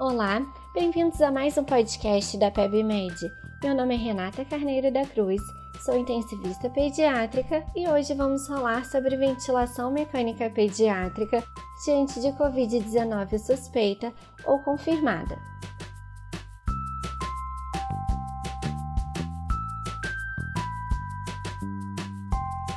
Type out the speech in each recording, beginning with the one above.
Olá, bem-vindos a mais um podcast da PebMed. Meu nome é Renata Carneiro da Cruz, sou intensivista pediátrica e hoje vamos falar sobre ventilação mecânica pediátrica diante de Covid-19 suspeita ou confirmada.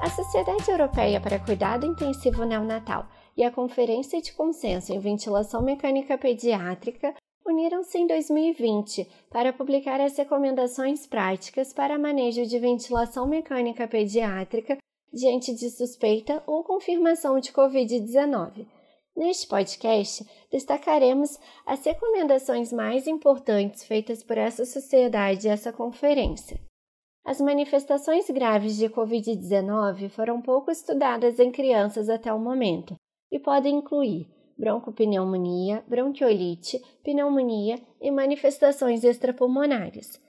A Sociedade Europeia para Cuidado Intensivo Neonatal e a Conferência de Consenso em Ventilação Mecânica Pediátrica uniram-se em 2020 para publicar as recomendações práticas para manejo de ventilação mecânica pediátrica diante de suspeita ou confirmação de Covid-19. Neste podcast, destacaremos as recomendações mais importantes feitas por essa sociedade e essa conferência. As manifestações graves de Covid-19 foram pouco estudadas em crianças até o momento, e podem incluir broncopneumonia, bronquiolite, pneumonia e manifestações extrapulmonares.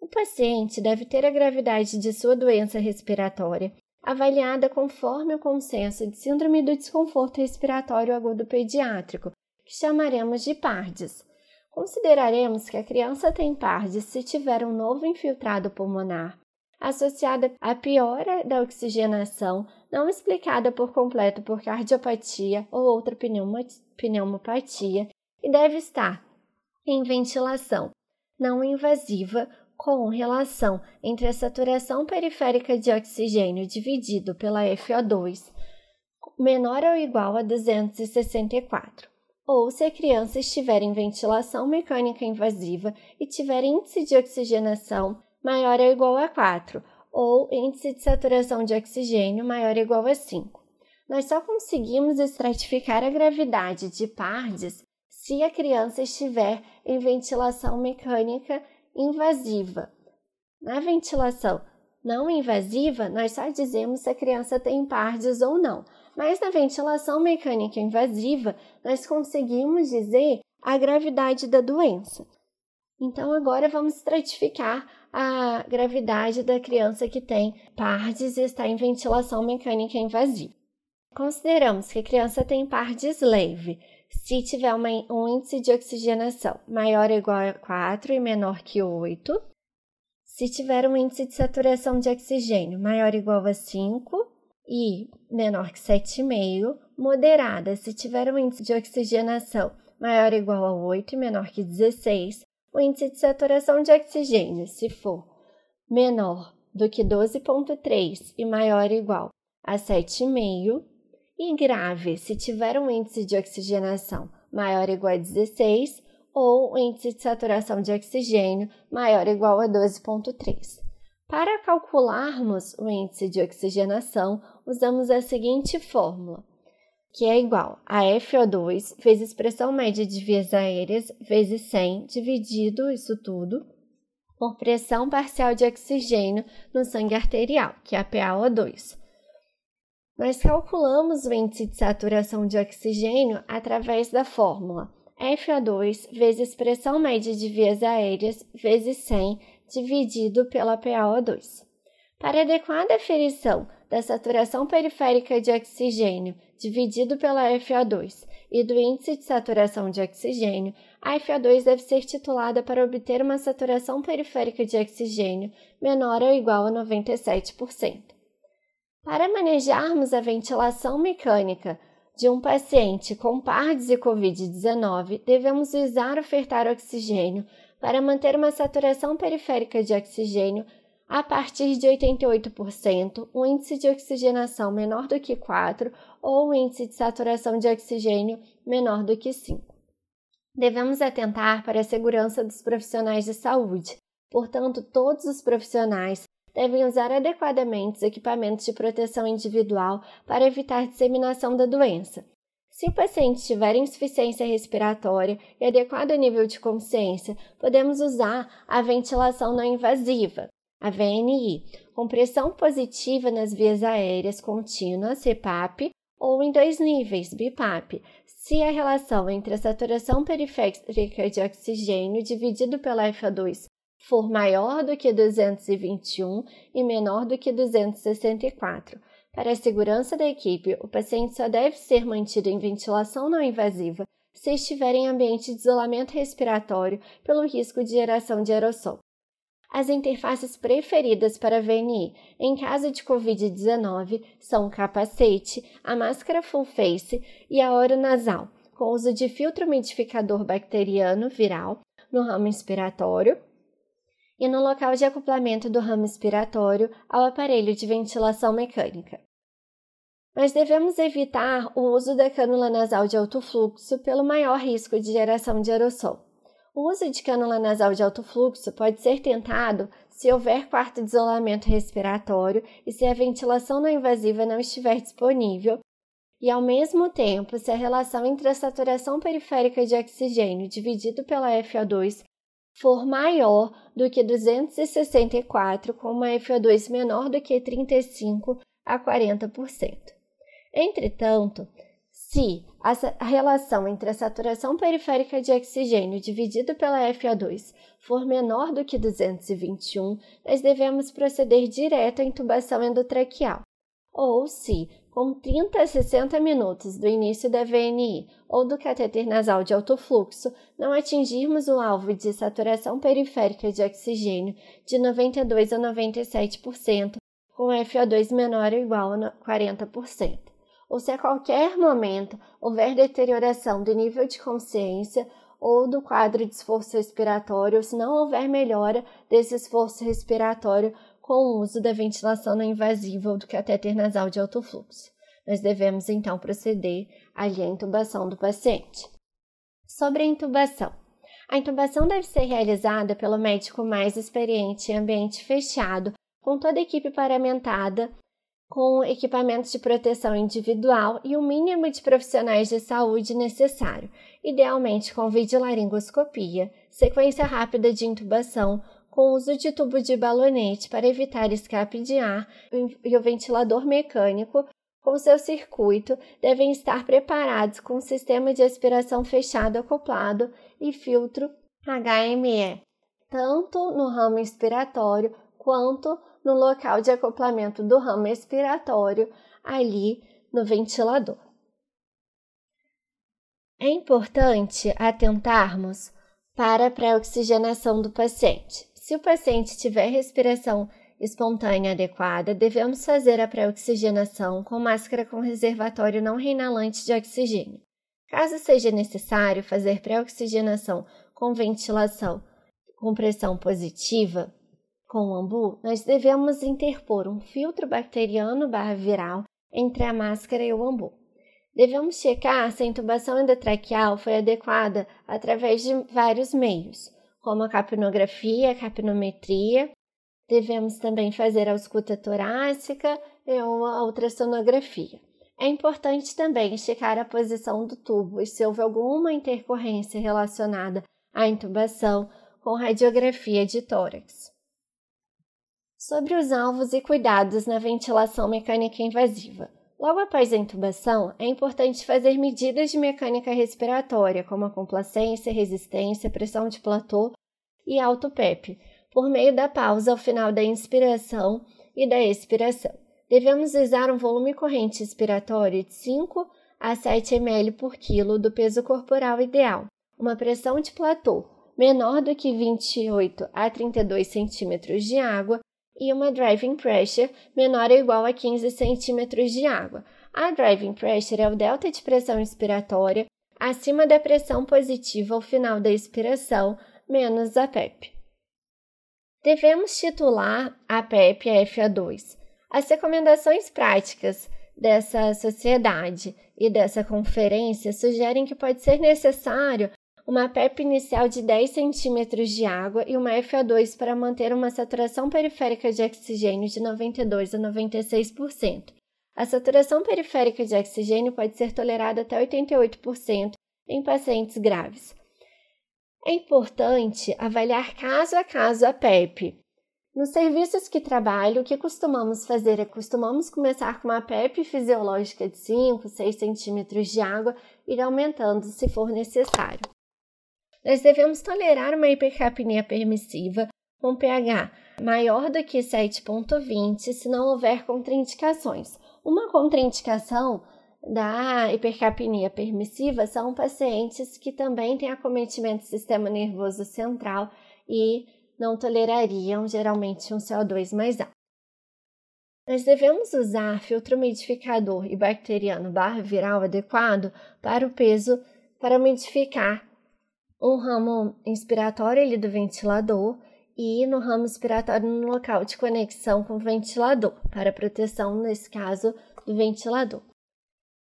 O paciente deve ter a gravidade de sua doença respiratória avaliada conforme o consenso de Síndrome do Desconforto Respiratório Agudo Pediátrico, que chamaremos de PARDS. Consideraremos que a criança tem PARDS se tiver um novo infiltrado pulmonar, associada à piora da oxigenação, não explicada por completo por cardiopatia ou outra pneumopatia, e deve estar em ventilação não invasiva com relação entre a saturação periférica de oxigênio dividido pela FO2 menor ou igual a 264, ou se a criança estiver em ventilação mecânica invasiva e tiver índice de oxigenação maior ou igual a 4, ou índice de saturação de oxigênio maior ou igual a 5. Nós só conseguimos estratificar a gravidade de PARDS se a criança estiver em ventilação mecânica invasiva. Na ventilação não invasiva, nós só dizemos se a criança tem PARDS ou não, mas na ventilação mecânica invasiva, nós conseguimos dizer a gravidade da doença. Então, agora vamos estratificar a gravidade da criança que tem PARDS e está em ventilação mecânica invasiva. Consideramos que a criança tem PARDS leve se tiver uma, um índice de oxigenação maior ou igual a 4 e menor que 8, se tiver um índice de saturação de oxigênio maior ou igual a 5 e menor que 7,5, moderada se tiver um índice de oxigenação maior ou igual a 8 e menor que 16, o índice de saturação de oxigênio, se for menor do que 12,3 e maior ou igual a 7,5, e grave se tiver um índice de oxigenação maior ou igual a 16 ou o índice de saturação de oxigênio maior ou igual a 12,3. Para calcularmos o índice de oxigenação, usamos a seguinte fórmula: que é igual a FO2 vezes pressão média de vias aéreas vezes 100 dividido isso tudo por pressão parcial de oxigênio no sangue arterial, que é a PaO2. Nós calculamos o índice de saturação de oxigênio através da fórmula FO2 vezes pressão média de vias aéreas vezes 100 dividido pela PaO2. Para adequada aferição da saturação periférica de oxigênio dividido pela FO2 e do índice de saturação de oxigênio, a FO2 deve ser titulada para obter uma saturação periférica de oxigênio menor ou igual a 97%. Para manejarmos a ventilação mecânica de um paciente com PARDS e COVID-19, devemos usar ofertar oxigênio para manter uma saturação periférica de oxigênio a partir de 88%, um índice de oxigenação menor do que 4 ou índice de saturação de oxigênio menor do que 5. Devemos atentar para a segurança dos profissionais de saúde, portanto, todos os profissionais devem usar adequadamente os equipamentos de proteção individual para evitar disseminação da doença. Se o paciente tiver insuficiência respiratória e adequado nível de consciência, podemos usar a ventilação não invasiva, a VNI, com pressão positiva nas vias aéreas contínuas, CPAP, ou em dois níveis, BIPAP, se a relação entre a saturação periférica de oxigênio dividido pela FA2 for maior do que 221 e menor do que 264. Para a segurança da equipe, o paciente só deve ser mantido em ventilação não invasiva se estiver em ambiente de isolamento respiratório pelo risco de geração de aerossol. As interfaces preferidas para VNI em caso de Covid-19 são o capacete, a máscara full face e a oronasal, com uso de filtro umidificador bacteriano viral no ramo inspiratório e no local de acoplamento do ramo expiratório ao aparelho de ventilação mecânica. Mas devemos evitar o uso da cânula nasal de alto fluxo pelo maior risco de geração de aerossol. O uso de cânula nasal de alto fluxo pode ser tentado se houver quarto de isolamento respiratório e se a ventilação não invasiva não estiver disponível, e ao mesmo tempo se a relação entre a saturação periférica de oxigênio dividido pela FO2 for maior do que 264, com uma FO2 menor do que 35 a 40%. Entretanto, se a relação entre a saturação periférica de oxigênio dividido pela FO2 for menor do que 221, nós devemos proceder direto à intubação endotraqueal. Ou se, com 30 a 60 minutos do início da VNI ou do cateter nasal de alto fluxo, não atingirmos o alvo de saturação periférica de oxigênio de 92 a 97%, com FO2 menor ou igual a 40% ou se a qualquer momento houver deterioração do nível de consciência ou do quadro de esforço respiratório, ou se não houver melhora desse esforço respiratório com o uso da ventilação não invasiva ou do catéter nasal de alto fluxo. Nós devemos então proceder à intubação do paciente. Sobre a intubação. A intubação deve ser realizada pelo médico mais experiente em ambiente fechado, com toda a equipe paramentada com equipamentos de proteção individual e o mínimo de profissionais de saúde necessário, idealmente com videolaringoscopia, sequência rápida de intubação, com uso de tubo de balonete para evitar escape de ar e o ventilador mecânico com seu circuito devem estar preparados com sistema de aspiração fechado acoplado e filtro HME, tanto no ramo expiratório quanto no local de acoplamento do ramo expiratório, ali no ventilador. É importante atentarmos para a pré-oxigenação do paciente. Se o paciente tiver respiração espontânea adequada, devemos fazer a pré-oxigenação com máscara com reservatório não reinalante de oxigênio. Caso seja necessário fazer pré-oxigenação com ventilação com pressão positiva, com o ambu, nós devemos interpor um filtro bacteriano barra viral entre a máscara e o ambu. Devemos checar se a intubação endotraqueal foi adequada através de vários meios, como a capnografia, a capnometria. Devemos também fazer a ausculta torácica e uma ultrassonografia. É importante também checar a posição do tubo e se houve alguma intercorrência relacionada à intubação com radiografia de tórax sobre os alvos e cuidados na ventilação mecânica invasiva. Logo após a intubação, é importante fazer medidas de mecânica respiratória, como a complacência, resistência, pressão de platô e alto PEP, por meio da pausa ao final da inspiração e da expiração. Devemos usar um volume corrente expiratório de 5 a 7 ml por quilo do peso corporal ideal, uma pressão de platô menor do que 28 a 32 centímetros de água e uma driving pressure menor ou igual a 15 centímetros de água. A driving pressure é o delta de pressão inspiratória acima da pressão positiva ao final da expiração, menos a PEP. Devemos titular a PEP a FA2. As recomendações práticas dessa sociedade e dessa conferência sugerem que pode ser necessário uma PEP inicial de 10 centímetros de água e uma FO2 para manter uma saturação periférica de oxigênio de 92 a 96%. A saturação periférica de oxigênio pode ser tolerada até 88% em pacientes graves. É importante avaliar caso a caso a PEP. Nos serviços que trabalho, o que costumamos fazer é costumamos começar com uma PEP fisiológica de 5, 6 centímetros de água e ir aumentando se for necessário nós devemos tolerar uma hipercapnia permissiva com pH maior do que 7,20 se não houver contraindicações. Uma contraindicação da hipercapnia permissiva são pacientes que também têm acometimento do sistema nervoso central e não tolerariam geralmente um CO2 mais alto. Nós devemos usar filtro umidificador e bacteriano barra viral adequado para o peso para umidificar um ramo inspiratório do ventilador e no ramo expiratório no local de conexão com o ventilador, para proteção, nesse caso, do ventilador.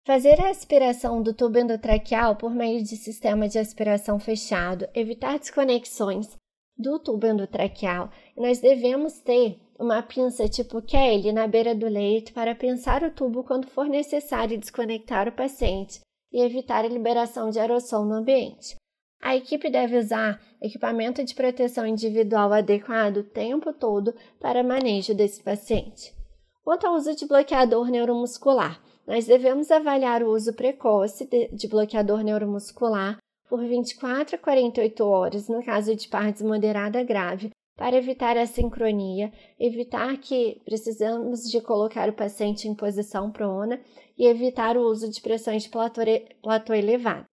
Fazer a aspiração do tubo endotraqueal por meio de sistema de aspiração fechado, evitar desconexões do tubo endotraqueal. Nós devemos ter uma pinça tipo Kelly na beira do leito para pinçar o tubo quando for necessário desconectar o paciente e evitar a liberação de aerossol no ambiente. A equipe deve usar equipamento de proteção individual adequado o tempo todo para manejo desse paciente. Quanto ao uso de bloqueador neuromuscular, nós devemos avaliar o uso precoce de bloqueador neuromuscular por 24 a 48 horas no caso de partes moderada grave, para evitar a sincronia, evitar que precisamos de colocar o paciente em posição prona e evitar o uso de pressões de platô, platô elevado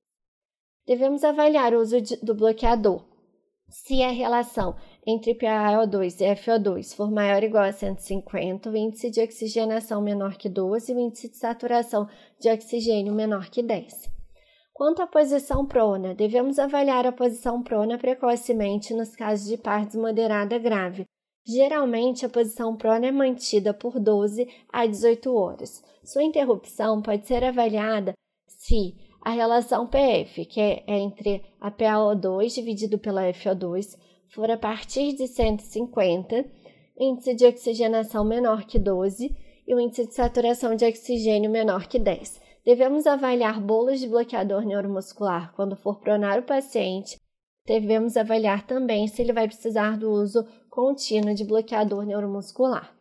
devemos avaliar o uso de, do bloqueador. Se a relação entre PaO2 e FO2 for maior ou igual a 150, o índice de oxigenação menor que 12 e o índice de saturação de oxigênio menor que 10. Quanto à posição prona, devemos avaliar a posição prona precocemente nos casos de partes moderada grave. Geralmente, a posição prona é mantida por 12 a 18 horas. Sua interrupção pode ser avaliada se a relação PF, que é entre a PaO2 dividido pela FO2, for a partir de 150, índice de oxigenação menor que 12 e o índice de saturação de oxigênio menor que 10. Devemos avaliar bolos de bloqueador neuromuscular quando for pronar o paciente. Devemos avaliar também se ele vai precisar do uso contínuo de bloqueador neuromuscular.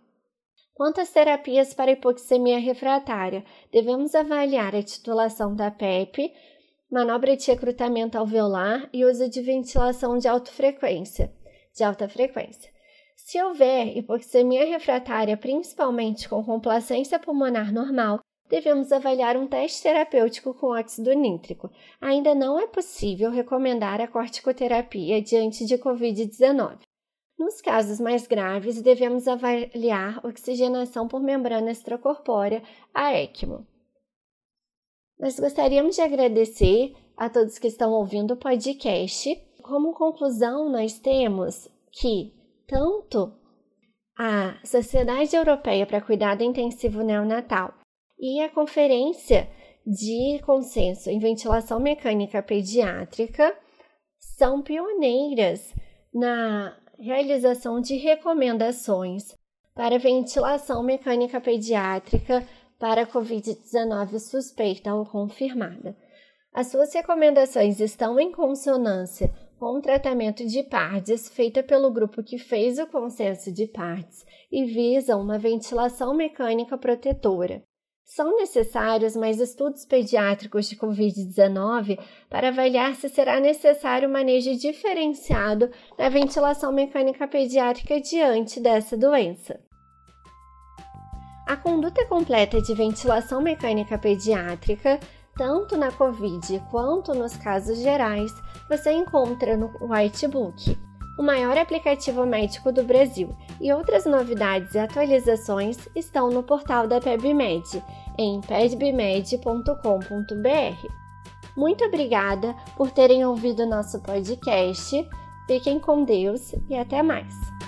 Quanto às terapias para hipoxemia refratária, devemos avaliar a titulação da PEP, manobra de recrutamento alveolar e uso de ventilação de alta frequência. De alta frequência. Se houver hipoxemia refratária, principalmente com complacência pulmonar normal, devemos avaliar um teste terapêutico com óxido nítrico. Ainda não é possível recomendar a corticoterapia diante de Covid-19. Nos casos mais graves, devemos avaliar oxigenação por membrana extracorpórea, a ECMO. Nós gostaríamos de agradecer a todos que estão ouvindo o podcast. Como conclusão, nós temos que tanto a Sociedade Europeia para Cuidado Intensivo Neonatal e a Conferência de Consenso em Ventilação Mecânica Pediátrica são pioneiras na realização de recomendações para ventilação mecânica pediátrica para Covid-19 suspeita ou confirmada. As suas recomendações estão em consonância com o tratamento de PARDS feita pelo grupo que fez o consenso de PARDS e visam uma ventilação mecânica protetora. São necessários mais estudos pediátricos de Covid-19 para avaliar se será necessário um manejo diferenciado da ventilação mecânica pediátrica diante dessa doença. A conduta completa de ventilação mecânica pediátrica, tanto na Covid quanto nos casos gerais, você encontra no Whitebook o maior aplicativo médico do Brasil, e outras novidades e atualizações estão no portal da PebMed, em pebmed.com.br. Muito obrigada por terem ouvido nosso podcast. Fiquem com Deus e até mais!